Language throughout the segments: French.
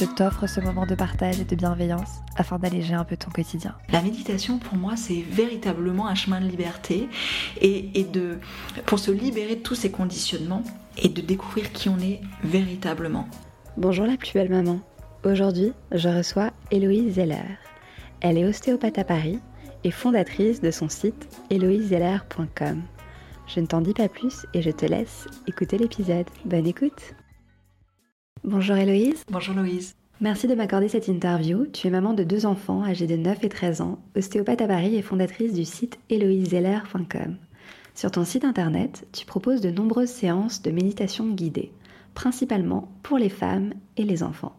je t'offre ce moment de partage et de bienveillance afin d'alléger un peu ton quotidien. La méditation, pour moi, c'est véritablement un chemin de liberté et, et, de, pour se libérer de tous ces conditionnements et de découvrir qui on est véritablement. Bonjour la plus belle maman. Aujourd'hui, je reçois Héloïse Zeller. Elle est ostéopathe à Paris et fondatrice de son site héloïsezeller.com. Je ne t'en dis pas plus et je te laisse écouter l'épisode. Bonne écoute Bonjour Héloïse. Bonjour Louise. Merci de m'accorder cette interview. Tu es maman de deux enfants âgés de 9 et 13 ans, ostéopathe à Paris et fondatrice du site héloïsezeller.com. Sur ton site internet, tu proposes de nombreuses séances de méditation guidée, principalement pour les femmes et les enfants.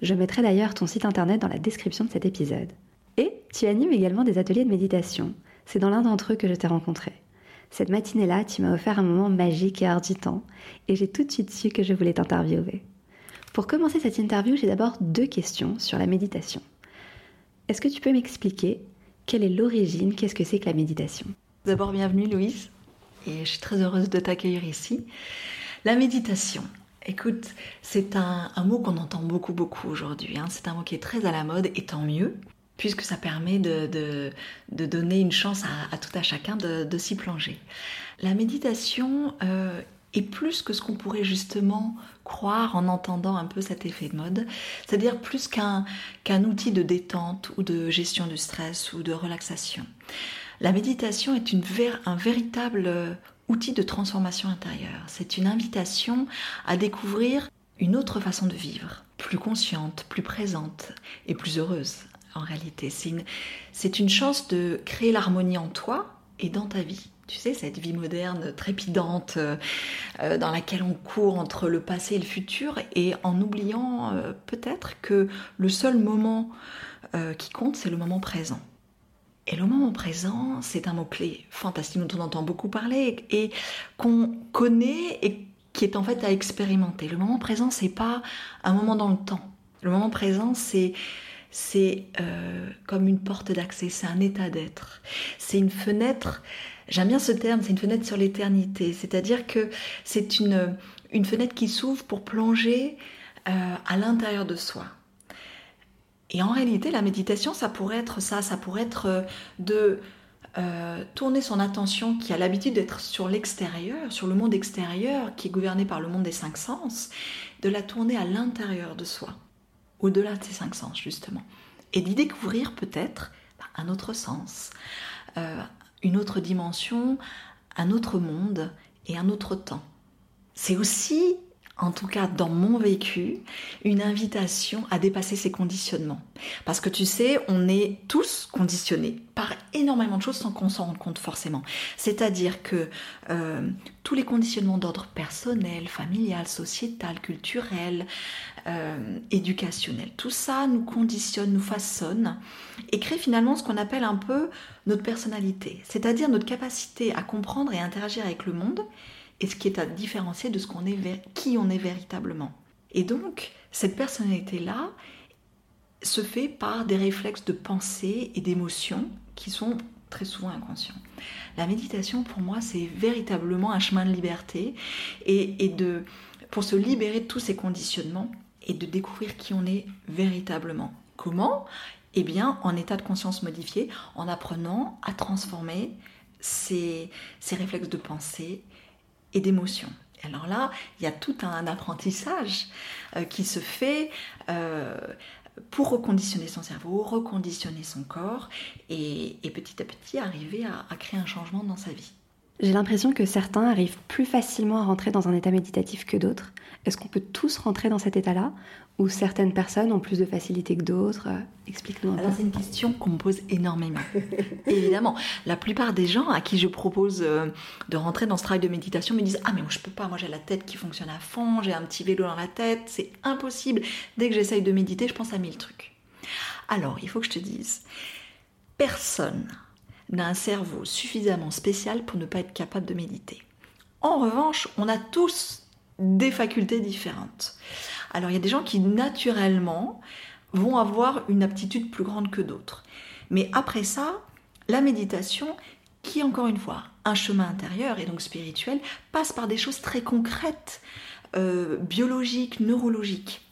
Je mettrai d'ailleurs ton site internet dans la description de cet épisode. Et tu animes également des ateliers de méditation. C'est dans l'un d'entre eux que je t'ai rencontré. Cette matinée-là, tu m'as offert un moment magique et arditant, et j'ai tout de suite su que je voulais t'interviewer. Pour commencer cette interview, j'ai d'abord deux questions sur la méditation. Est-ce que tu peux m'expliquer quelle est l'origine, qu'est-ce que c'est que la méditation? D'abord, bienvenue Louise, et je suis très heureuse de t'accueillir ici. La méditation, écoute, c'est un, mot qu'on entend beaucoup, beaucoup aujourd'hui. Hein. C'est un mot qui est très à la mode, et tant mieux, puisque ça permet de, de, donner une chance à, tout à chacun de, de s'y plonger. La méditation euh, est plus que ce qu'on pourrait justement croire en entendant un peu cet effet de mode, c'est-à-dire plus qu'un outil de détente ou de gestion du stress ou de relaxation. La méditation est une un véritable outil de transformation intérieure. C'est une invitation à découvrir une autre façon de vivre, plus consciente, plus présente et plus heureuse en réalité. C'est une, c'est une chance de créer l'harmonie en toi et dans ta vie. Tu sais, cette vie moderne trépidante euh, dans laquelle on court entre le passé et le futur et en oubliant euh, peut-être que le seul moment euh, qui compte, c'est le moment présent. Et le moment présent, c'est un mot-clé fantastique dont on entend beaucoup parler et, qu'on connaît et qui est en fait à expérimenter. Le moment présent, c'est pas un moment dans le temps. Le moment présent, c'est c'est euh, comme une porte d'accès, c'est un état d'être. C'est une fenêtre, j'aime bien ce terme, c'est une fenêtre sur l'éternité. C'est-à-dire que c'est une, une fenêtre qui s'ouvre pour plonger euh, à l'intérieur de soi. Et en réalité, la méditation, ça pourrait être ça, ça pourrait être de euh, tourner son attention qui a l'habitude d'être sur l'extérieur, sur le monde extérieur, qui est gouverné par le monde des cinq sens, de la tourner à l'intérieur de soi au-delà de ces cinq sens justement, et d'y découvrir peut-être un autre sens, euh, une autre dimension, un autre monde et un autre temps. C'est aussi, en tout cas dans mon vécu, une invitation à dépasser ces conditionnements. Parce que tu sais, on est tous conditionnés par énormément de choses sans qu'on s'en rende compte forcément. C'est-à-dire que euh, tous les conditionnements d'ordre personnel, familial, sociétal, culturel, euh, éducationnel, tout ça nous conditionne, nous façonne et crée finalement ce qu'on appelle un peu notre personnalité, c'est-à-dire notre capacité à comprendre et interagir avec le monde et ce qui est à différencier de ce qu'on est, qui on est véritablement. Et donc, cette personnalité-là se fait par des réflexes de pensée et d'émotion qui sont très souvent inconscients. La méditation, pour moi, c'est véritablement un chemin de liberté et, de, pour se libérer de tous ces conditionnements et de découvrir qui on est véritablement. Comment? Eh bien, en état de conscience modifié, en apprenant à transformer ces réflexes de pensée et d'émotion. Alors là, il y a tout un apprentissage euh, qui se fait euh, pour reconditionner son cerveau, reconditionner son corps et, et petit à petit arriver à créer un changement dans sa vie. J'ai l'impression que certains arrivent plus facilement à rentrer dans un état méditatif que d'autres. Est-ce qu'on peut tous rentrer dans cet état-là Ou certaines personnes ont plus de facilité que d'autres Explique-nous un peu. Alors c'est une question qu'on me pose énormément. Évidemment, la plupart des gens à qui je propose euh, de rentrer dans ce travail de méditation me disent Ah mais moi je peux pas, moi j'ai la tête qui fonctionne à fond, j'ai un petit vélo dans la tête, c'est impossible. Dès que j'essaye de méditer, je pense à mille trucs. Alors, il faut que je te dise, personne n'a un cerveau suffisamment spécial pour ne pas être capable de méditer. En revanche, on a tous des facultés différentes. Alors, il y a des gens qui naturellement vont avoir une aptitude plus grande que d'autres. Mais après ça, la méditation, qui encore une fois, un chemin intérieur et donc spirituel, passe par des choses très concrètes, euh, biologiques, neurologiques,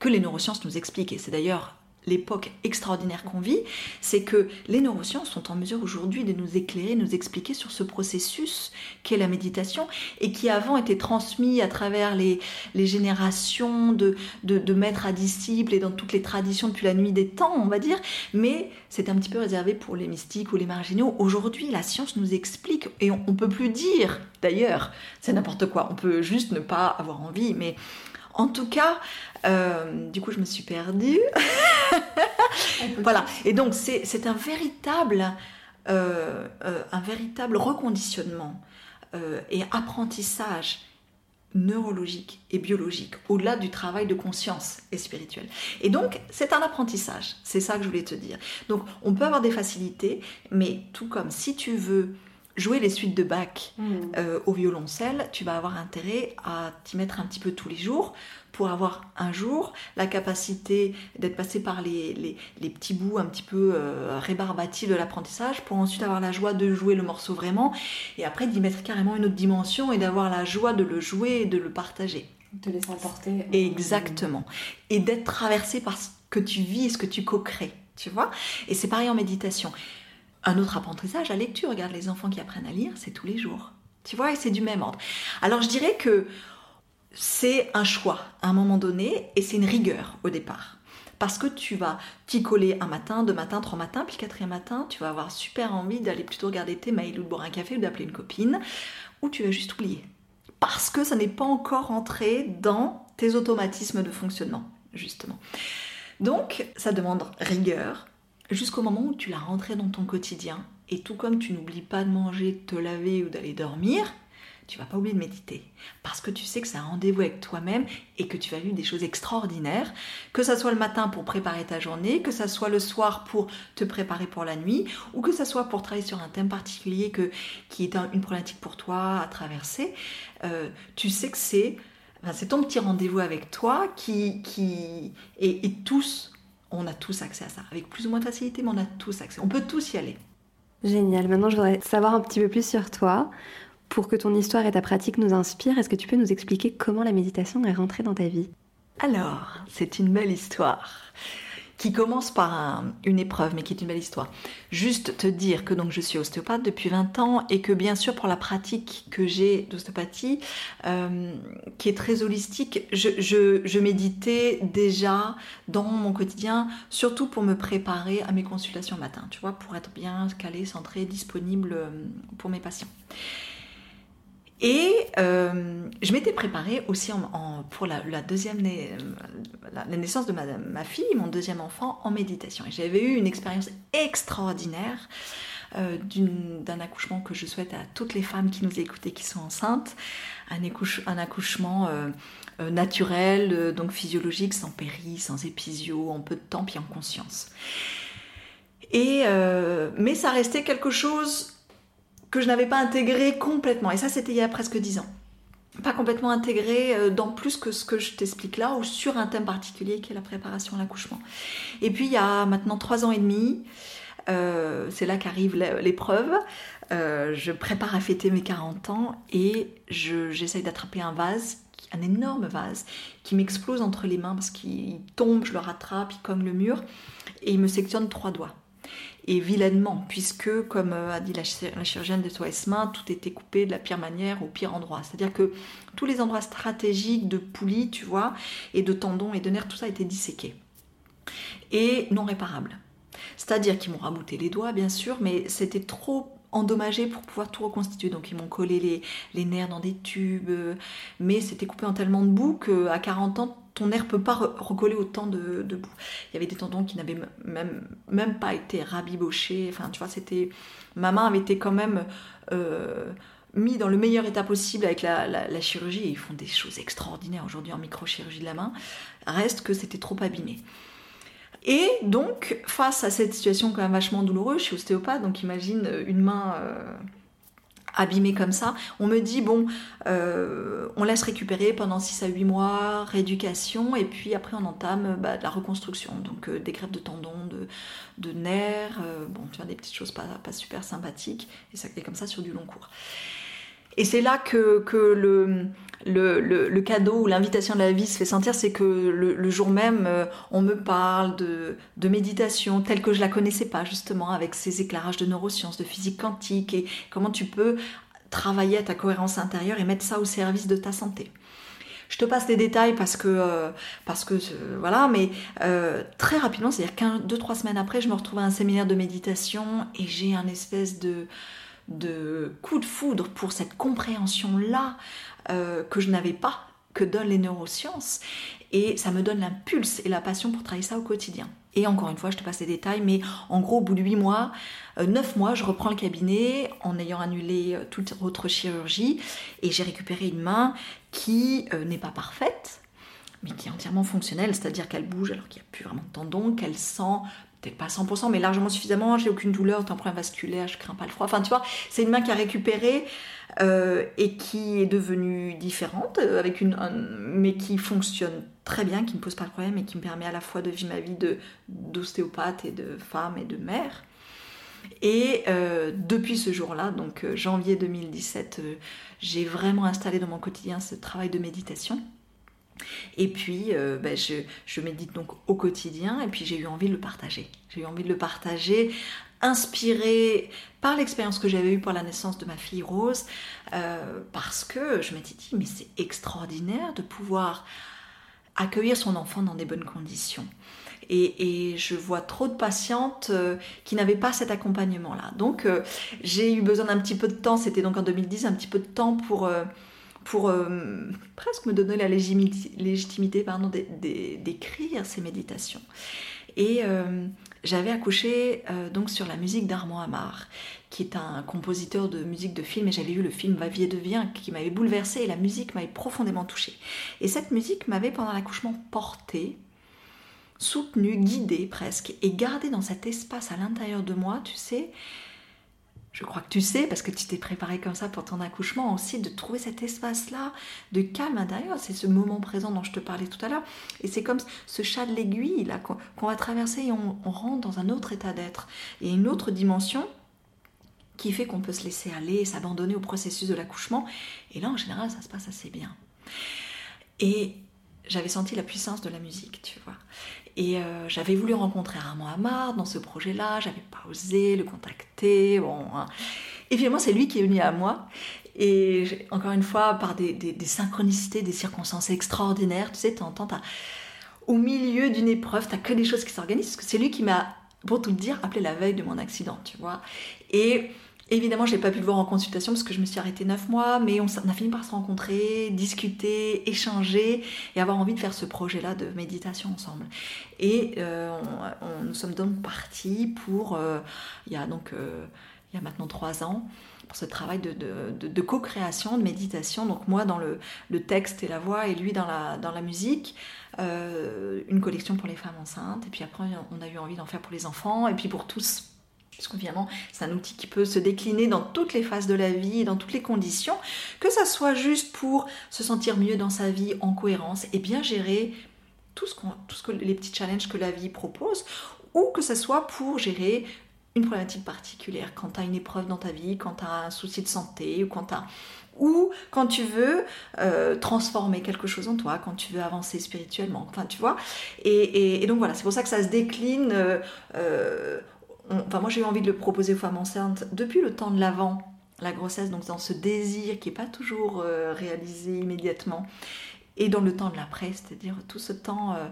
que les neurosciences nous expliquent. Et c'est d'ailleurs l'époque extraordinaire qu'on vit, c'est que les neurosciences sont en mesure aujourd'hui de nous éclairer, nous expliquer sur ce processus qu'est la méditation et qui avant était transmis à travers les, les générations de, de, maîtres à disciples et dans toutes les traditions depuis la nuit des temps, on va dire, mais c'est un petit peu réservé pour les mystiques ou les marginaux. Aujourd'hui, la science nous explique et on, on peut plus dire, d'ailleurs, c'est n'importe quoi, on peut juste ne pas avoir envie, mais en tout cas, euh, du coup, je me suis perdue. voilà. Et donc, c'est un véritable, euh, euh, un véritable reconditionnement et apprentissage neurologique et biologique, au-delà du travail de conscience et spirituel. Et donc, c'est un apprentissage, c'est ça que je voulais te dire. Donc, on peut avoir des facilités, mais tout comme si tu veux jouer les suites de Bach mmh. au violoncelle, tu vas avoir intérêt à t'y mettre un petit peu tous les jours pour avoir un jour la capacité d'être passé par les, les, petits bouts un petit peu euh, rébarbatifs de l'apprentissage, pour ensuite avoir la joie de jouer le morceau vraiment, et après d'y mettre carrément une autre dimension et d'avoir la joie de le jouer et de le partager. De laisser emporter. Exactement. Et d'être traversé par ce que tu vis et ce que tu co-crées, tu vois Et c'est pareil en méditation. Un autre apprentissage, la lecture. Regarde les enfants qui apprennent à lire, c'est tous les jours. Tu vois, et c'est du même ordre. Alors je dirais que c'est un choix à un moment donné et c'est une rigueur au départ. Parce que tu vas t'y coller un matin, deux matins, trois matins, puis quatrième matin, tu vas avoir super envie d'aller plutôt regarder tes mails ou de boire un café ou d'appeler une copine, ou tu vas juste oublier. Parce que ça n'est pas encore entré dans tes automatismes de fonctionnement, justement. Donc, ça demande rigueur jusqu'au moment où tu l'as rentré dans ton quotidien. Et tout comme tu n'oublies pas de manger, de te laver ou d'aller dormir, tu vas pas oublier de méditer parce que tu sais que c'est un rendez-vous avec toi-même et que tu vas vivre des choses extraordinaires, que ça soit le matin pour préparer ta journée, que ça soit le soir pour te préparer pour la nuit ou que ça soit pour travailler sur un thème particulier qui est une problématique pour toi à traverser. Euh, tu sais que c'est ton petit rendez-vous avec toi qui, qui tous, on a tous accès à ça, avec plus ou moins de facilité, mais on a tous accès. On peut tous y aller. Génial. Maintenant, je voudrais savoir un petit peu plus sur toi. Pour que ton histoire et ta pratique nous inspirent, est-ce que tu peux nous expliquer comment la méditation est rentrée dans ta vie? Alors, c'est une belle histoire qui commence par une épreuve, mais qui est une belle histoire. Juste te dire que donc je suis ostéopathe depuis 20 ans et que bien sûr pour la pratique que j'ai d'ostéopathie, euh, qui est très holistique, je, je, méditais déjà dans mon quotidien, surtout pour me préparer à mes consultations matin, tu vois, pour être bien calé, centré, disponible euh, pour mes patients. Et euh, je m'étais préparée aussi pour la, deuxième la, naissance de ma, fille, mon deuxième enfant, en méditation. Et j'avais eu une expérience extraordinaire euh, d'un accouchement que je souhaite à toutes les femmes qui nous écoutent et qui sont enceintes. Un, accouchement euh, naturel, donc physiologique, sans péri, sans épisio, en peu de temps, puis en conscience. Mais ça restait quelque chose que je n'avais pas intégré complètement. Et ça, c'était il y a presque dix ans. Pas complètement intégré euh, dans plus que ce que je t'explique là, ou sur un thème particulier qui est la préparation à l'accouchement. Et puis, il y a maintenant trois ans et demi, euh, c'est là qu'arrive l'épreuve. Euh, je prépare à fêter mes 40 ans et j'essaye d'attraper un vase, un énorme vase, qui m'explose entre les mains parce qu'il tombe, je le rattrape, il cogne le mur et il me sectionne trois doigts et vilainement, puisque, comme euh, a dit la, chirurgienne de SOS Main, tout était coupé de la pire manière au pire endroit. C'est-à-dire que tous les endroits stratégiques de poulies, tu vois, et de tendons et de nerfs, tout ça a été disséqué. Et non réparable. C'est-à-dire qu'ils m'ont rabouté les doigts, bien sûr, mais c'était trop endommagé pour pouvoir tout reconstituer. Donc ils m'ont collé les, nerfs dans des tubes, mais c'était coupé en tellement de boue qu'à 40 ans, ton nerf peut pas recoller autant de, de. Il y avait des tendons qui n'avaient même, même pas été rabibochés. Enfin, tu vois, c'était... Ma main avait été quand même... Euh, mis dans le meilleur état possible avec la, la, chirurgie, ils font des choses extraordinaires aujourd'hui en microchirurgie de la main, reste que c'était trop abîmé. Et donc, face à cette situation quand même vachement douloureuse, je suis ostéopathe, donc imagine une main abîmée comme ça, on me dit, bon, on laisse récupérer pendant 6 à 8 mois, rééducation, et puis après on entame bah, de la reconstruction, donc des greffes de tendons, de, nerfs, bon, tu vois, des petites choses pas, pas super sympathiques, et ça est comme ça sur du long cours. Et c'est là que, le, cadeau ou l'invitation de la vie se fait sentir, c'est que le, jour même, euh, on me parle de, méditation telle que je la connaissais pas, justement, avec ces éclairages de neurosciences, de physique quantique, et comment tu peux travailler à ta cohérence intérieure et mettre ça au service de ta santé. Je te passe les détails parce que, euh, parce que euh, voilà, mais très rapidement, c'est-à-dire qu'un, deux, trois semaines après, je me retrouve à un séminaire de méditation et j'ai un espèce de, de coup de foudre pour cette compréhension-là euh, que je n'avais pas, que donnent les neurosciences. Et ça me donne l'impulse et la passion pour travailler ça au quotidien. Et encore une fois, je te passe les détails, mais en gros, au bout de 8 mois, 9 euh, mois, je reprends le cabinet en ayant annulé euh, toute autre chirurgie et j'ai récupéré une main qui n'est pas parfaite, mais qui est entièrement fonctionnelle, c'est-à-dire qu'elle bouge alors qu'il n'y a plus vraiment de tendons, qu'elle sent peut-être pas 100%, mais largement suffisamment. J'ai aucune douleur, problème vasculaire, je crains pas le froid. Enfin, tu vois, c'est une main qui a récupéré euh, et qui est devenue différente, euh, avec une, mais qui fonctionne très bien, qui ne pose pas de problème et qui me permet à la fois de vivre ma vie d'ostéopathe et de femme et de mère. Et euh, depuis ce jour-là, donc janvier 2017, j'ai vraiment installé dans mon quotidien ce travail de méditation. Et puis, euh, ben, je, médite donc au quotidien et puis j'ai eu envie de le partager. J'ai eu envie de le partager, inspiré par l'expérience que j'avais eue pour la naissance de ma fille Rose, euh, parce que je m'étais dit, mais c'est extraordinaire de pouvoir accueillir son enfant dans des bonnes conditions. Et, je vois trop de patientes euh, qui n'avaient pas cet accompagnement-là. Donc, j'ai eu besoin d'un petit peu de temps, c'était donc en 2010, un petit peu de temps pour pour euh, presque me donner la légitimité, d'écrire ces méditations. Et euh, j'avais accouché euh, donc sur la musique d'Armand Amar, qui est un compositeur de musique de film, et j'avais vu le film Va vie et devient, qui m'avait bouleversée, et la musique m'avait profondément touchée. Et cette musique m'avait pendant l'accouchement portée, soutenue, guidée presque, et gardée dans cet espace à l'intérieur de moi, tu sais, je crois que tu sais, parce que tu t'es préparé comme ça pour ton accouchement aussi, de trouver cet espace-là de calme intérieur. C'est ce moment présent dont je te parlais tout à l'heure. Et c'est comme ce chat de l'aiguille là qu'on va traverser et on, rentre dans un autre état d'être. Et une autre dimension qui fait qu'on peut se laisser aller, s'abandonner au processus de l'accouchement. Et là, en général, ça se passe assez bien. Et j'avais senti la puissance de la musique, tu vois. Et euh, j'avais voulu rencontrer Armand Amar dans ce projet-là, j'avais pas osé le contacter. Bon, hein. C'est lui qui est venu à moi. Et encore une fois, par des, synchronicités, des circonstances extraordinaires, tu sais, tu entends, au milieu d'une épreuve, tu que des choses qui s'organisent, parce que c'est lui qui m'a, pour tout dire, appelé la veille de mon accident, tu vois. Et Évidemment, je n'ai pas pu le voir en consultation parce que je me suis arrêtée neuf mois, mais on, a fini par se rencontrer, discuter, échanger et avoir envie de faire ce projet-là de méditation ensemble. Et euh, nous sommes donc partis pour, euh, il y a donc euh, il y a maintenant trois ans, pour ce travail de, co-création, de méditation. Donc moi dans le, texte et la voix et lui dans la, dans la musique. une collection pour les femmes enceintes et puis après on a eu envie d'en faire pour les enfants et puis pour tous parce qu'évidemment, c'est un outil qui peut se décliner dans toutes les phases de la vie, dans toutes les conditions, que ça soit juste pour se sentir mieux dans sa vie en cohérence et bien gérer tout ce, tout ce que les petits challenges que la vie propose, ou que ça soit pour gérer une problématique particulière, quand tu as une épreuve dans ta vie, quand tu as un souci de santé, ou quand tu ou quand tu veux euh, transformer quelque chose en toi, quand tu veux avancer spirituellement, enfin tu vois? Et, donc voilà, c'est pour ça que ça se décline euh, euh, enfin moi j'ai eu envie de le proposer aux femmes enceintes depuis le temps de l'avant, la grossesse, donc dans ce désir qui n'est pas toujours euh, réalisé immédiatement, et dans le temps de l'après, c'est-à-dire tout ce temps euh,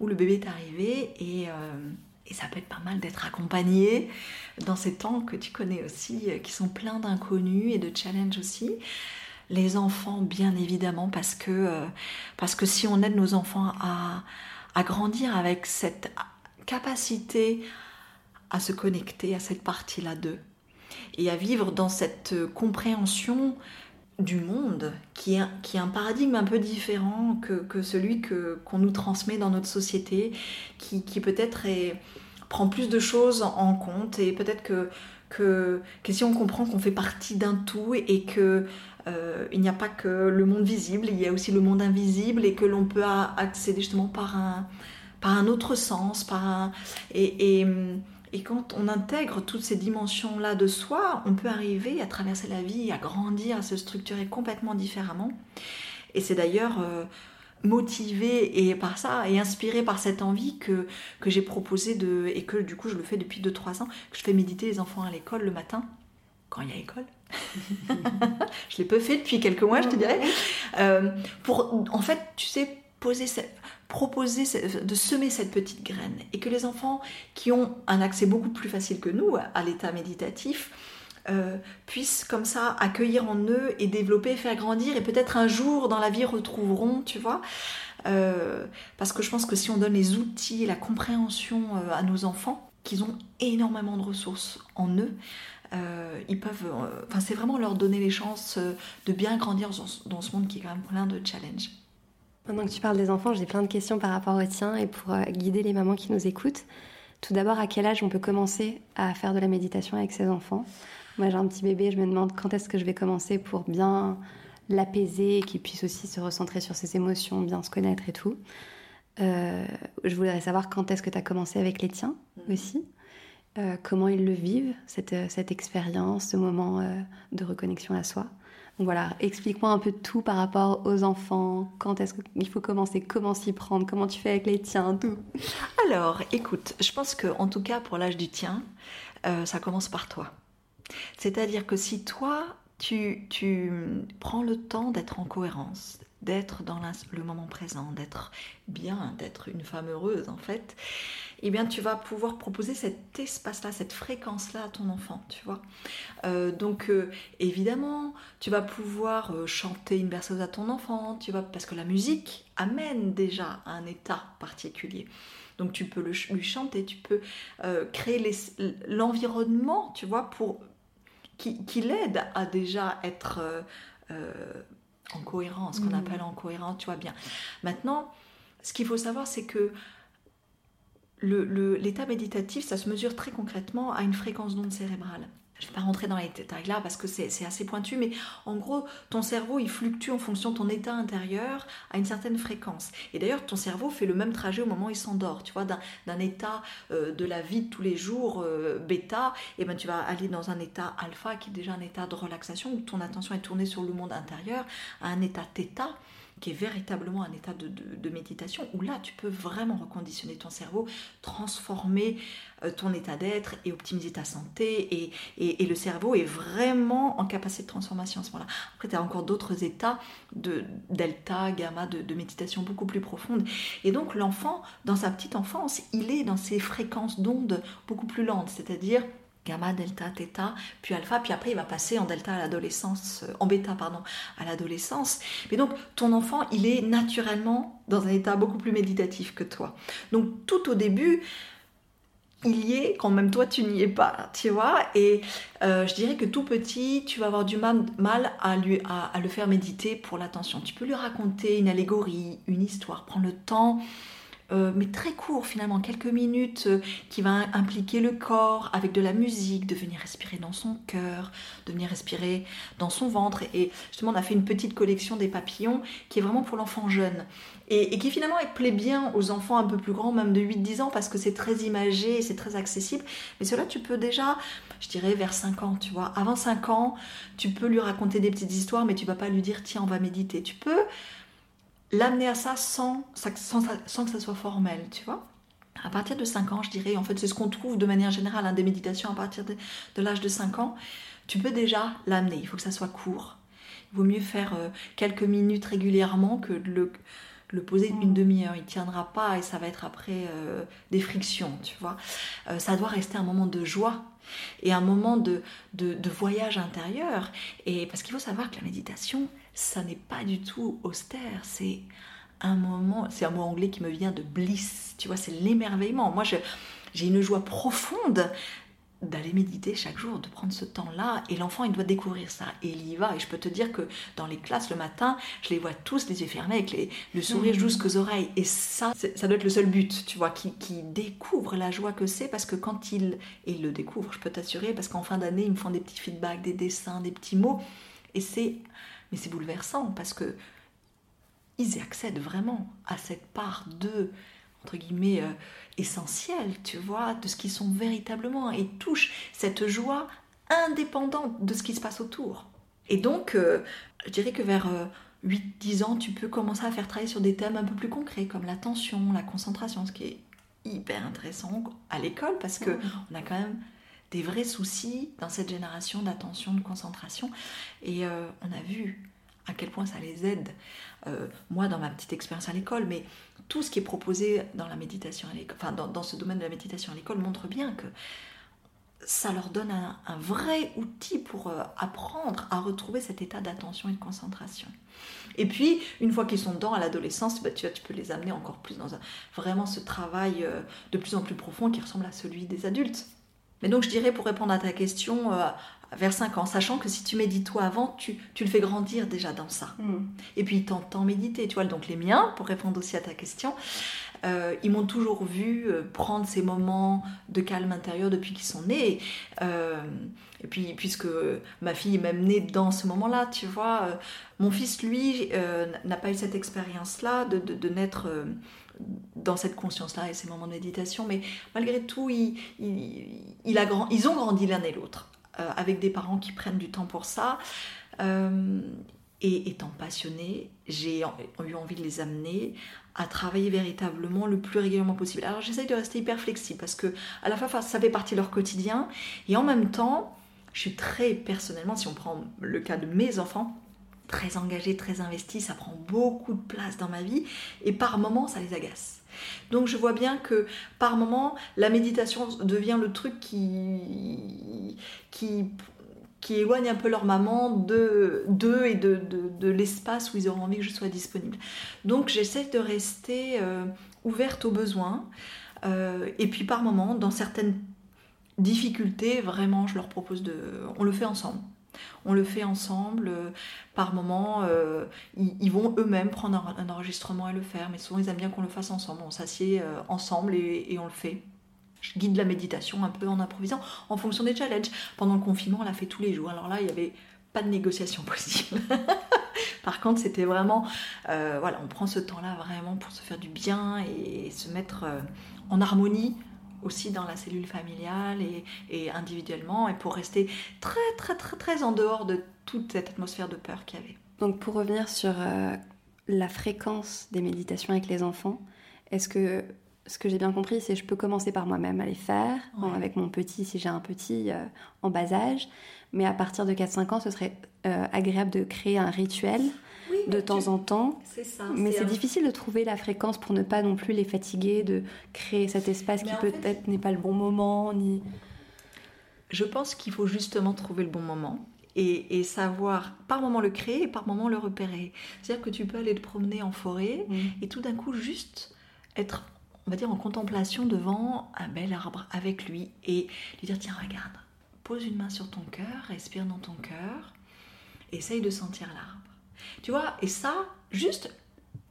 où le bébé est arrivé, et, euh, et ça peut être pas mal d'être accompagné dans ces temps que tu connais aussi, qui sont pleins d'inconnus et de challenges aussi. Les enfants, bien évidemment, parce que, parce que si on aide nos enfants à, à grandir avec cette capacité à se connecter à cette partie-là d'eux et à vivre dans cette compréhension du monde, qui est, qui est un paradigme un peu différent que, que celui que, qu'on nous transmet dans notre société, qui, qui peut-être prend plus de choses en compte et peut-être que, que, si on comprend qu'on fait partie d'un tout et que euh, il n'y a pas que le monde visible, il y a aussi le monde invisible et que l'on peut accéder justement par un, par un autre sens, par un, et, et et quand on intègre toutes ces dimensions-là de soi, on peut arriver à traverser la vie, à grandir, à se structurer complètement différemment. Et c'est d'ailleurs euh, motivé et par ça et inspiré par cette envie que, que j'ai proposé de et que du coup je le fais depuis 2-3 ans, que je fais méditer les enfants à l'école le matin quand il y a école. je l'ai peu fait depuis quelques mois, je te dirais. Euh, pour en fait, tu sais, poser cette, proposer de semer cette petite graine et que les enfants qui ont un accès beaucoup plus facile que nous à l'état méditatif euh, puissent comme ça accueillir en eux et développer, faire grandir et peut-être un jour dans la vie retrouveront, tu vois. Euh, parce que je pense que si on donne les outils la compréhension euh, à nos enfants, qu'ils ont énormément de ressources en eux, ils peuvent, enfin c'est vraiment leur donner les chances de bien grandir dans ce monde qui est quand même plein de challenges. Pendant que tu parles des enfants, j'ai plein de questions par rapport au tien et pour euh, guider les mamans qui nous écoutent. Tout d'abord, à quel âge on peut commencer à faire de la méditation avec ses enfants? Moi, j'ai un petit bébé, je me demande quand est-ce que je vais commencer pour bien l'apaiser et qu'il puisse aussi se recentrer sur ses émotions, bien se connaître et tout. Euh, je voudrais savoir quand est-ce que tu as commencé avec les tiens mmh. aussi. Euh, comment ils le vivent, cette, cette expérience, ce moment de reconnexion à soi? Donc voilà, explique-moi un peu tout par rapport aux enfants, quand est-ce qu'il faut commencer, comment s'y prendre, comment tu fais avec les tiens, tout? Alors, écoute, je pense que en tout cas pour l'âge du tien, euh, ça commence par toi. C'est-à-dire que si toi, tu, tu prends le temps d'être en cohérence, d'être dans le moment présent, d'être bien, d'être une femme heureuse en fait, eh bien tu vas pouvoir proposer cet espace-là, cette fréquence-là à ton enfant, tu vois. Euh, donc euh, évidemment, tu vas pouvoir euh, chanter une berceuse à ton enfant, tu vas parce que la musique amène déjà un état particulier. Donc tu peux le, lui chanter, tu peux créer l'environnement, tu vois, pour qui, qui l'aide à déjà être en cohérence, qu'on mm. appelle en cohérence, tu vois bien. Maintenant, ce qu'il faut savoir, c'est que l'état méditatif, ça se mesure très concrètement à une fréquence d'onde cérébrale. Je ne vais pas rentrer dans les détails là parce que c'est assez pointu, mais en gros, ton cerveau, il fluctue en fonction de ton état intérieur à une certaine fréquence. Et d'ailleurs, ton cerveau fait le même trajet au moment où il s'endort. Tu vois, d'un état euh, de la vie de tous les jours, euh, bêta, et ben tu vas aller dans un état alpha, qui est déjà un état de relaxation, où ton attention est tournée sur le monde intérieur, à un état theta, qui est véritablement un état de, méditation, où là, tu peux vraiment reconditionner ton cerveau, transformer euh, ton état d'être et optimiser ta santé. Et, et, le cerveau est vraiment en capacité de transformation à ce moment-là. Après, tu as encore d'autres états de delta, gamma, de, méditation beaucoup plus profonde. Et donc, l'enfant, dans sa petite enfance, il est dans ces fréquences d'ondes beaucoup plus lentes, c'est-à-dire gamma, delta, theta, puis alpha, puis après il va passer en delta à l'adolescence, euh, en bêta pardon, à l'adolescence. Mais donc ton enfant, il est naturellement dans un état beaucoup plus méditatif que toi. Donc tout au début, il y est quand même toi tu n'y es pas, tu vois. Et euh, je dirais que tout petit, tu vas avoir du mal, à, à le faire méditer pour l'attention. Tu peux lui raconter une allégorie, une histoire, prendre le temps euh, mais très court finalement, quelques minutes, euh, qui va impliquer le corps avec de la musique, de venir respirer dans son cœur, de venir respirer dans son ventre. Et justement, on a fait une petite collection des papillons qui est vraiment pour l'enfant jeune. Et, qui finalement plaît bien aux enfants un peu plus grands, même de 8-10 ans, parce que c'est très imagé, c'est très accessible. Mais cela, tu peux déjà, je dirais, vers 5 ans, tu vois. Avant 5 ans, tu peux lui raconter des petites histoires, mais tu vas pas lui dire, tiens, on va méditer. Tu peux l'amener à ça sans, sans, sans, que ça soit formel, tu vois. À partir de 5 ans, je dirais, en fait, c'est ce qu'on trouve de manière générale, hein, des méditations à partir de, l'âge de 5 ans, tu peux déjà l'amener. Il faut que ça soit court. Il vaut mieux faire euh, quelques minutes régulièrement que de le, le poser une mm. demi-heure. Il tiendra pas et ça va être après euh, des frictions, tu vois. Euh, ça doit rester un moment de joie et un moment de, de, de voyage intérieur. Et parce qu'il faut savoir que la méditation, ça n'est pas du tout austère, c'est un moment, c'est un mot anglais qui me vient de bliss, tu vois, c'est l'émerveillement. Moi, j'ai une joie profonde d'aller méditer chaque jour, de prendre ce temps-là. Et l'enfant, il doit découvrir ça. Et il y va. Et je peux te dire que dans les classes, le matin, je les vois tous les yeux fermés, avec les, le sourire jusqu'aux oreilles. Et ça, ça doit être le seul but, tu vois, qui, qui découvre la joie que c'est. Parce que quand ils, et ils le découvrent, je peux t'assurer, parce qu'en fin d'année, ils me font des petits feedbacks, des dessins, des petits mots. Et c'est, mais c'est bouleversant, parce que ils y accèdent vraiment à cette part de, entre guillemets, euh, essentielle, tu vois, de ce qu'ils sont véritablement, et touchent cette joie indépendante de ce qui se passe autour. Et donc, euh, je dirais que vers 8-10 ans, tu peux commencer à faire travailler sur des thèmes un peu plus concrets, comme l'attention, la concentration, ce qui est hyper intéressant à l'école, parce que on a quand même des vrais soucis dans cette génération d'attention, de concentration, et euh, on a vu à quel point ça les aide. Euh, moi, dans ma petite expérience à l'école, mais tout ce qui est proposé dans la méditation à l'école, enfin dans, ce domaine de la méditation à l'école montre bien que ça leur donne un, vrai outil pour euh, apprendre à retrouver cet état d'attention et de concentration. Et puis, une fois qu'ils sont dedans à l'adolescence, bah, tu, tu peux les amener encore plus dans un, vraiment ce travail de plus en plus profond qui ressemble à celui des adultes. Mais donc, je dirais, pour répondre à ta question, euh, vers 5 ans, sachant que si tu médites toi avant, tu, tu le fais grandir déjà dans ça. Mm. Et puis, il t'entend méditer. Tu vois, donc les miens, pour répondre aussi à ta question, euh, ils m'ont toujours vu euh, prendre ces moments de calme intérieur depuis qu'ils sont nés. Euh, et puis, puisque ma fille est même née dans ce moment-là, tu vois, mon fils, lui, n'a pas eu cette expérience-là de, de, naître dans cette conscience-là et ces moments de méditation, mais malgré tout, il, a ils ont grandi l'un et l'autre, avec des parents qui prennent du temps pour ça. Et étant passionnée, j'ai eu envie de les amener à travailler véritablement le plus régulièrement possible. Alors j'essaye de rester hyper flexible parce que à la fois ça fait partie de leur quotidien et en même temps, je suis très personnellement, si on prend le cas de mes enfants, très engagée, très investie, ça prend beaucoup de place dans ma vie et par moments ça les agace. Donc je vois bien que par moments la méditation devient le truc qui qui qui éloigne un peu leur maman de d'eux et de, l'espace où ils auront envie que je sois disponible. Donc j'essaie de rester euh, ouverte aux besoins. Euh, et puis par moment, dans certaines difficultés, vraiment, je leur propose de... On le fait ensemble. On le fait ensemble. euh, par moment, ils, vont eux-mêmes prendre un, enregistrement et le faire. Mais souvent, ils aiment bien qu'on le fasse ensemble. On s'assied ensemble et on le fait. Je guide la méditation un peu en improvisant en fonction des challenges. Pendant le confinement, on l'a fait tous les jours. Alors là, il n'y avait pas de négociation possible. Par contre, c'était vraiment, euh, voilà, on prend ce temps-là vraiment pour se faire du bien et se mettre euh, en harmonie aussi dans la cellule familiale et, individuellement et pour rester très très très très en dehors de toute cette atmosphère de peur qu'il y avait. Donc pour revenir sur euh, la fréquence des méditations avec les enfants, est-ce que ce que j'ai bien compris, c'est que je peux commencer par moi-même à les faire, Ouais. avec mon petit, si j'ai un petit euh, en bas âge, mais à partir de 4-5 ans, ce serait euh, agréable de créer un rituel de temps en temps. C'est ça. Mais c'est un- difficile de trouver la fréquence pour ne pas non plus les fatiguer, de créer cet espace Mais qui fait- peut-être n'est pas le bon moment, ni... Je pense qu'il faut justement trouver le bon moment et, et savoir par moment le créer et par moment le repérer. C'est-à-dire que tu peux aller te promener en forêt et tout d'un coup juste être, on va dire, en contemplation devant un bel arbre avec lui et lui dire tiens regarde, pose une main sur ton cœur, respire dans ton cœur, essaye de sentir l'arbre. Tu vois, et ça, juste,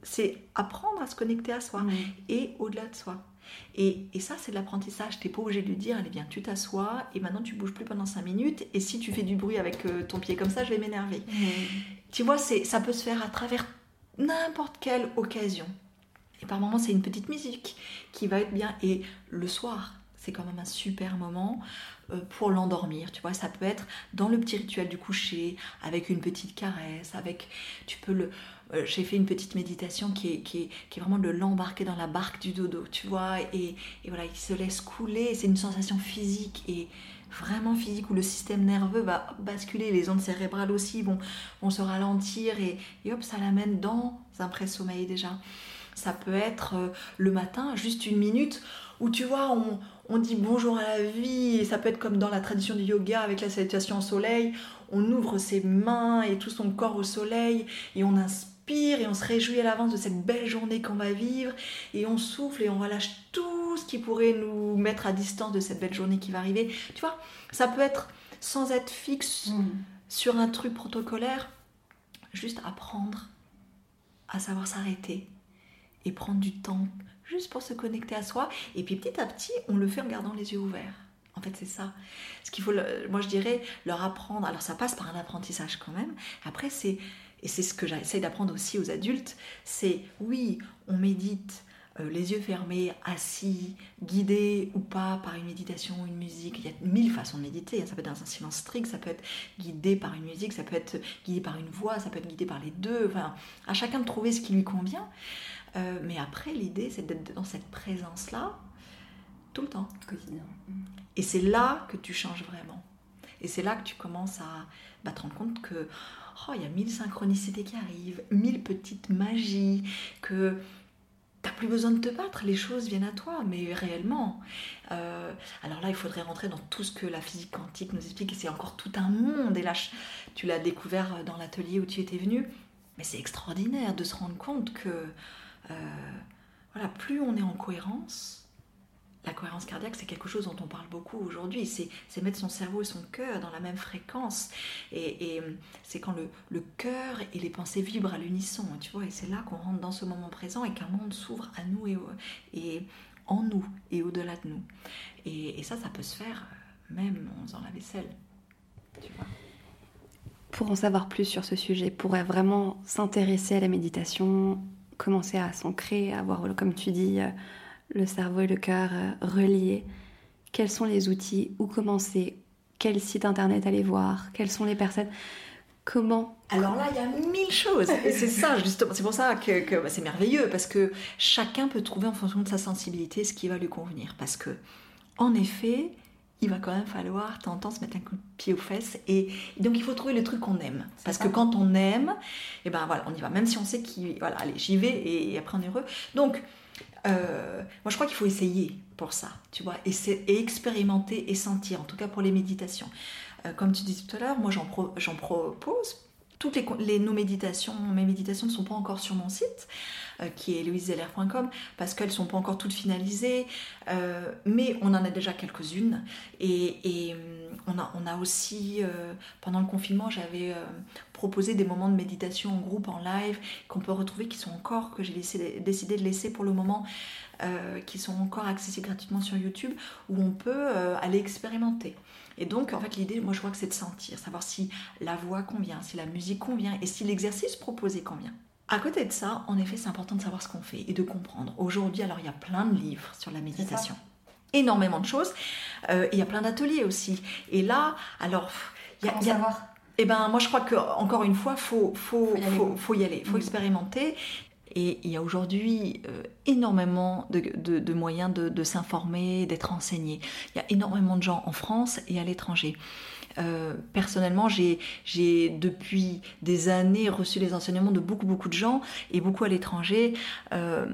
c'est apprendre à se connecter à soi et au-delà de soi. Et, et ça, c'est de l'apprentissage. T'es pas obligé de lui dire, allez bien, tu t'assois et maintenant tu bouges plus pendant 5 minutes. Et si tu fais du bruit avec euh, ton pied comme ça, je vais m'énerver. Tu vois, c'est, ça peut se faire à travers n'importe quelle occasion. Par moments, c'est une petite musique qui va être bien. Et le soir, c'est quand même un super moment euh, pour l'endormir. Tu vois, ça peut être dans le petit rituel du coucher, avec une petite caresse, avec, tu peux le, euh, j'ai fait une petite méditation qui est, qui est, qui est vraiment de l'embarquer dans la barque du dodo, tu vois, et, et voilà, il se laisse couler, c'est une sensation physique et vraiment physique où le système nerveux va basculer, les ondes cérébrales aussi vont, vont se ralentir et, et hop, ça l'amène dans un pré-sommeil déjà. Ça peut être euh, le matin, juste une minute, où tu vois, on, on dit bonjour à la vie, et ça peut être comme dans la tradition du yoga avec la salutation au soleil, on ouvre ses mains et tout son corps au soleil, et on inspire et on se réjouit à l'avance de cette belle journée qu'on va vivre, et on souffle et on relâche tout chose qui pourrait nous mettre à distance de cette belle journée qui va arriver. Tu vois, ça peut être sans être fixe Mm. sur un truc protocolaire, juste apprendre à savoir s'arrêter et prendre du temps juste pour se connecter à soi. Et puis petit à petit, on le fait en gardant les yeux ouverts. En fait, c'est ça. Ce qu'il faut, moi je dirais, leur apprendre. Alors ça passe par un apprentissage quand même. Après, c'est et c'est ce que j'essaie d'apprendre aussi aux adultes. C'est oui, on médite. euh, les yeux fermés, assis, guidé ou pas par une méditation ou une musique. Il y a mille façons de méditer. hein. Ça peut être dans un silence strict, ça peut être guidé par une musique, ça peut être guidé par une voix, ça peut être guidé par les deux. Enfin, à chacun de trouver ce qui lui convient. Euh, mais après, l'idée, c'est d'être dans cette présence-là tout le temps. Quotidien. Et c'est là que tu changes vraiment. Et c'est là que tu commences à bah, te rendre compte que oh, il y a mille synchronicités qui arrivent, mille petites magies, que t'as plus besoin de te battre, les choses viennent à toi, mais réellement. Euh, alors là, il faudrait rentrer dans tout ce que la physique quantique nous explique, et c'est encore tout un monde. Et là, tu l'as découvert dans l'atelier où tu étais venu, mais c'est extraordinaire de se rendre compte que euh, voilà, plus on est en cohérence, la cohérence cardiaque, c'est quelque chose dont on parle beaucoup aujourd'hui. C'est mettre son cerveau et son cœur dans la même fréquence. Et, et c'est quand le, cœur et les pensées vibrent à l'unisson, tu vois. Et c'est là qu'on rentre dans ce moment présent et qu'un monde s'ouvre à nous et, en nous et au-delà de nous. Et, ça, ça peut se faire euh, même en faisant la vaisselle. Tu vois. Pour en savoir plus sur ce sujet, pour vraiment s'intéresser à la méditation, commencer à s'ancrer, à avoir, comme tu dis, euh, le cerveau et le cœur euh, reliés, quels sont les outils, où commencer, quel site internet aller voir, quelles sont les personnes, comment Alors là, il y a mille choses. Et c'est ça, justement. C'est pour ça que, bah, c'est merveilleux, parce que chacun peut trouver en fonction de sa sensibilité ce qui va lui convenir. Parce que, en effet, il va quand même falloir, de temps en temps, se mettre un coup de pied aux fesses. Et, et donc, il faut trouver le truc qu'on aime. Parce que quand on aime, et ben voilà, on y va. Même si on sait qu'il. Voilà, allez, j'y vais, et, et après, on est heureux. Donc, euh, moi, je crois qu'il faut essayer pour ça, tu vois, et, et expérimenter et sentir, en tout cas pour les méditations. Euh, comme tu disais tout à l'heure, moi, j'en pro- j'en propose. Toutes les, nos méditations, mes méditations ne sont pas encore sur mon site, euh, qui est louisezeller.com, parce qu'elles ne sont pas encore toutes finalisées, euh, mais on en a déjà quelques-unes. Et, hum, on, a, aussi, euh, pendant le confinement, j'avais proposé des moments de méditation en groupe, en live, qu'on peut retrouver, qui sont encore, que j'ai décidé de laisser pour le moment, euh, qui sont encore accessibles gratuitement sur YouTube, où on peut euh, aller expérimenter. Et donc, en fait, l'idée, moi, je vois que c'est de sentir, savoir si la voix convient, si la musique convient, et si l'exercice proposé convient. À côté de ça, en effet, c'est important de savoir ce qu'on fait et de comprendre. Aujourd'hui, alors, il y a plein de livres sur la méditation. Énormément de choses. Euh, et il y a plein d'ateliers aussi. Et là, alors, il y a, il y a- eh ben, moi, je crois que encore une fois, faut, faut, Faut y aller. faut, faut y aller, faut Mm. expérimenter. Et il y a aujourd'hui euh, énormément de, moyens de, s'informer, d'être enseigné. Il y a énormément de gens en France et à l'étranger. Euh, personnellement, j'ai depuis des années reçu les enseignements de beaucoup beaucoup de gens et beaucoup à l'étranger. Euh,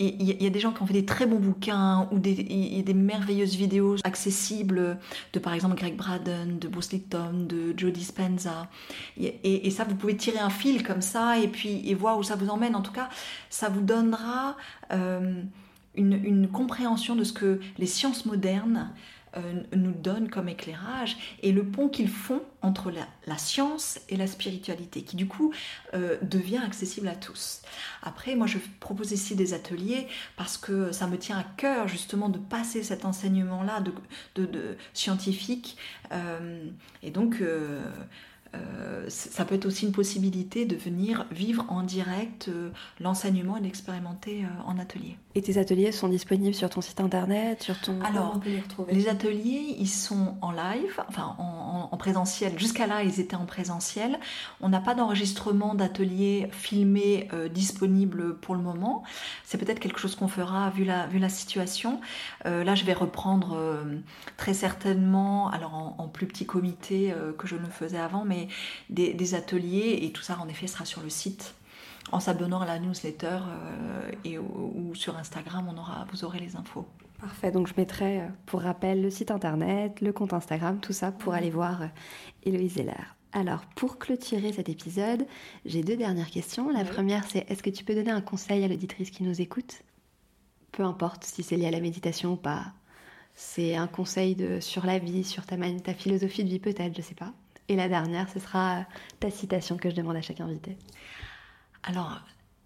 il y, a- des gens qui ont fait des très bons bouquins ou des, des merveilleuses vidéos accessibles de par exemple Greg Braden, de Bruce Lipton, de Joe Dispenza. Et, ça, vous pouvez tirer un fil comme ça et puis voir où ça vous emmène. En tout cas, ça vous donnera euh, une, une compréhension de ce que les sciences modernes nous donnent comme éclairage et le pont qu'ils font entre la, science et la spiritualité, qui du coup euh, devient accessible à tous. Après, moi je propose ici des ateliers parce que ça me tient à cœur justement de passer cet enseignement-là de, scientifique. Euh, et donc, euh, euh, ça peut être aussi une possibilité de venir vivre en direct euh, l'enseignement et l'expérimenter euh, en atelier. Et tes ateliers sont disponibles sur ton site internet, sur ton... Alors, on les ateliers, ils sont en live, enfin en, en- en présentiel. Jusqu'à là, ils étaient en présentiel. On n'a pas d'enregistrement d'atelier filmé euh, disponible pour le moment. C'est peut-être quelque chose qu'on fera vu la, vu la situation. Là, je vais reprendre très certainement, alors en, en plus petit comité que je ne faisais avant, mais des, des ateliers et tout ça, en effet, sera sur le site. En s'abonnant à la newsletter euh, et, ou, ou sur Instagram, on aura, vous aurez les infos. Parfait, donc je mettrai euh, pour rappel le site internet, le compte Instagram, tout ça pour aller voir euh, Héloïse Zeller. Alors, pour clôturer cet épisode, j'ai deux dernières questions. La Oui. première, c'est est-ce que tu peux donner un conseil à l'auditrice qui nous écoute? Peu importe si c'est lié à la méditation ou pas. C'est un conseil de, sur la vie, sur ta, ta philosophie de vie peut-être, je sais pas. Et la dernière, ce sera ta citation que je demande à chaque invité. Alors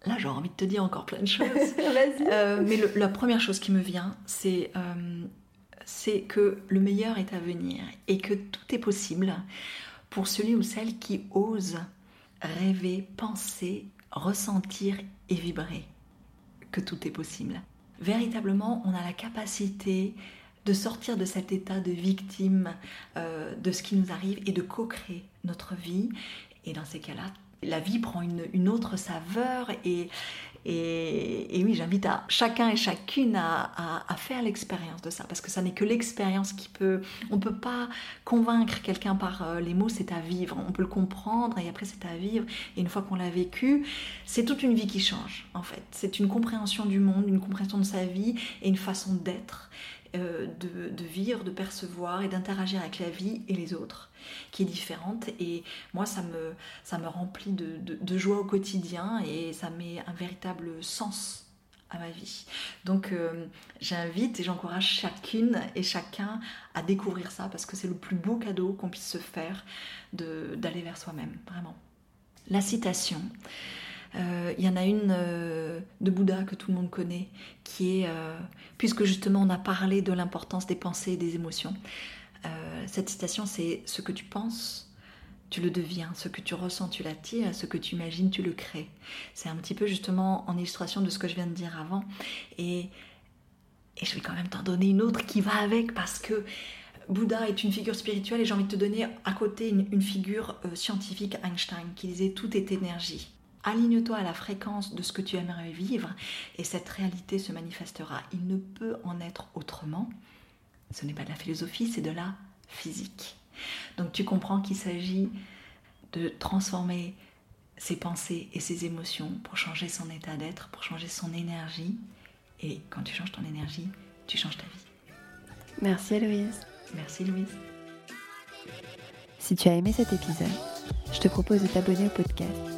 là, j'ai envie de te dire encore plein de choses. euh, mais le, la première chose qui me vient, c'est euh, c'est que le meilleur est à venir et que tout est possible pour celui ou celle qui ose rêver, penser, ressentir et vibrer. Que tout est possible. Véritablement, on a la capacité de sortir de cet état de victime euh, de ce qui nous arrive et de co-créer notre vie. Et dans ces cas-là, la vie prend une, une autre saveur et, et, et oui, j'invite à chacun et chacune à, à, à faire l'expérience de ça, parce que ça n'est que l'expérience qui peut... On ne peut pas convaincre quelqu'un par euh, les mots, c'est à vivre. On peut le comprendre et après c'est à vivre. Et une fois qu'on l'a vécu, c'est toute une vie qui change, en fait. C'est une compréhension du monde, une compréhension de sa vie et une façon d'être. Euh, de, vivre, de percevoir et d'interagir avec la vie et les autres, qui est différente. Et moi, ça me, ça me remplit de, de, de joie au quotidien et ça met un véritable sens à ma vie. Donc euh, j'invite et j'encourage chacune et chacun à découvrir ça parce que c'est le plus beau cadeau qu'on puisse se faire d'aller vers soi-même, vraiment. La citation. Euh, il y en a une euh, de Bouddha que tout le monde connaît, qui est, euh, puisque justement on a parlé de l'importance des pensées et des émotions, cette citation c'est ce que tu penses, tu le deviens, ce que tu ressens, tu l'attires, ce que tu imagines, tu le crées. C'est un petit peu justement en illustration de ce que je viens de dire avant. Et, je vais quand même t'en donner une autre qui va avec parce que Bouddha est une figure spirituelle et j'ai envie de te donner à côté une, figure scientifique, Einstein, qui disait tout est énergie. Aligne-toi à la fréquence de ce que tu aimerais vivre et cette réalité se manifestera. Il ne peut en être autrement. Ce n'est pas de la philosophie, c'est de la physique. Donc tu comprends qu'il s'agit de transformer ses pensées et ses émotions pour changer son état d'être, pour changer son énergie. Et quand tu changes ton énergie, tu changes ta vie. Merci Héloïse. Merci Louise. Si tu as aimé cet épisode, je te propose de t'abonner au podcast